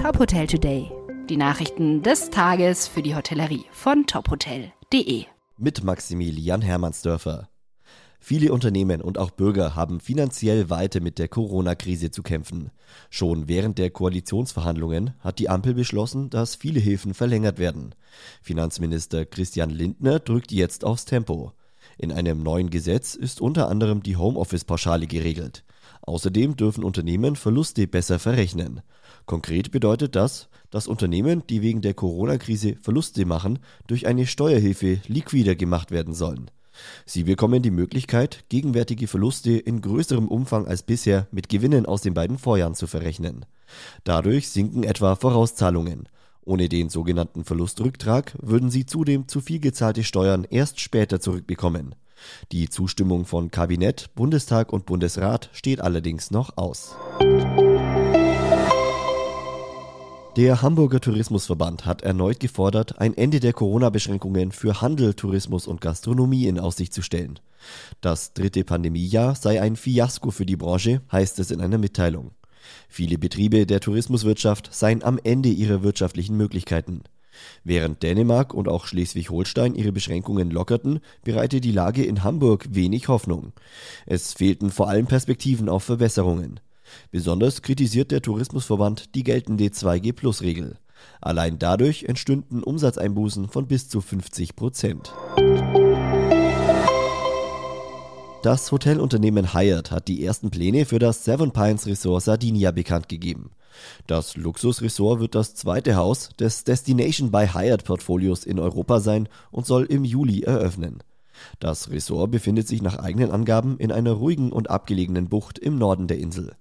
Top Hotel Today. Die Nachrichten des Tages für die Hotellerie von tophotel.de. Mit Maximilian Hermannsdörfer. Viele Unternehmen und auch Bürger haben finanziell weiter mit der Corona-Krise zu kämpfen. Schon während der Koalitionsverhandlungen hat die Ampel beschlossen, dass viele Hilfen verlängert werden. Finanzminister Christian Lindner drückt jetzt aufs Tempo. In einem neuen Gesetz ist unter anderem die Homeoffice-Pauschale geregelt. Außerdem dürfen Unternehmen Verluste besser verrechnen. Konkret bedeutet das, dass Unternehmen, die wegen der Corona-Krise Verluste machen, durch eine Steuerhilfe liquider gemacht werden sollen. Sie bekommen die Möglichkeit, gegenwärtige Verluste in größerem Umfang als bisher mit Gewinnen aus den beiden Vorjahren zu verrechnen. Dadurch sinken etwa Vorauszahlungen. Ohne den sogenannten Verlustrücktrag würden sie zudem zu viel gezahlte Steuern erst später zurückbekommen. Die Zustimmung von Kabinett, Bundestag und Bundesrat steht allerdings noch aus. Der Hamburger Tourismusverband hat erneut gefordert, ein Ende der Corona-Beschränkungen für Handel, Tourismus und Gastronomie in Aussicht zu stellen. Das dritte Pandemiejahr sei ein Fiasko für die Branche, heißt es in einer Mitteilung. Viele Betriebe der Tourismuswirtschaft seien am Ende ihrer wirtschaftlichen Möglichkeiten. Während Dänemark und auch Schleswig-Holstein ihre Beschränkungen lockerten, bereite die Lage in Hamburg wenig Hoffnung. Es fehlten vor allem Perspektiven auf Verbesserungen. Besonders kritisiert der Tourismusverband die geltende 2G-Plus-Regel. Allein dadurch entstünden Umsatzeinbußen von bis zu 50 Prozent. Das Hotelunternehmen Hyatt hat die ersten Pläne für das Seven Pines Resort Sardinia bekannt gegeben. Das Luxusresort wird das zweite Haus des Destination by Hyatt Portfolios in Europa sein und soll im Juli eröffnen. Das Resort befindet sich nach eigenen Angaben in einer ruhigen und abgelegenen Bucht im Norden der Insel.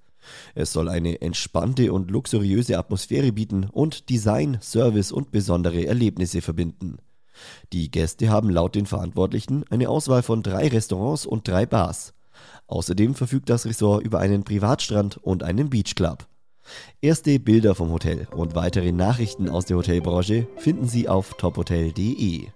Es soll eine entspannte und luxuriöse Atmosphäre bieten und Design, Service und besondere Erlebnisse verbinden. Die Gäste haben laut den Verantwortlichen eine Auswahl von drei Restaurants und drei Bars. Außerdem verfügt das Resort über einen Privatstrand und einen Beachclub. Erste Bilder vom Hotel und weitere Nachrichten aus der Hotelbranche finden Sie auf tophotel.de.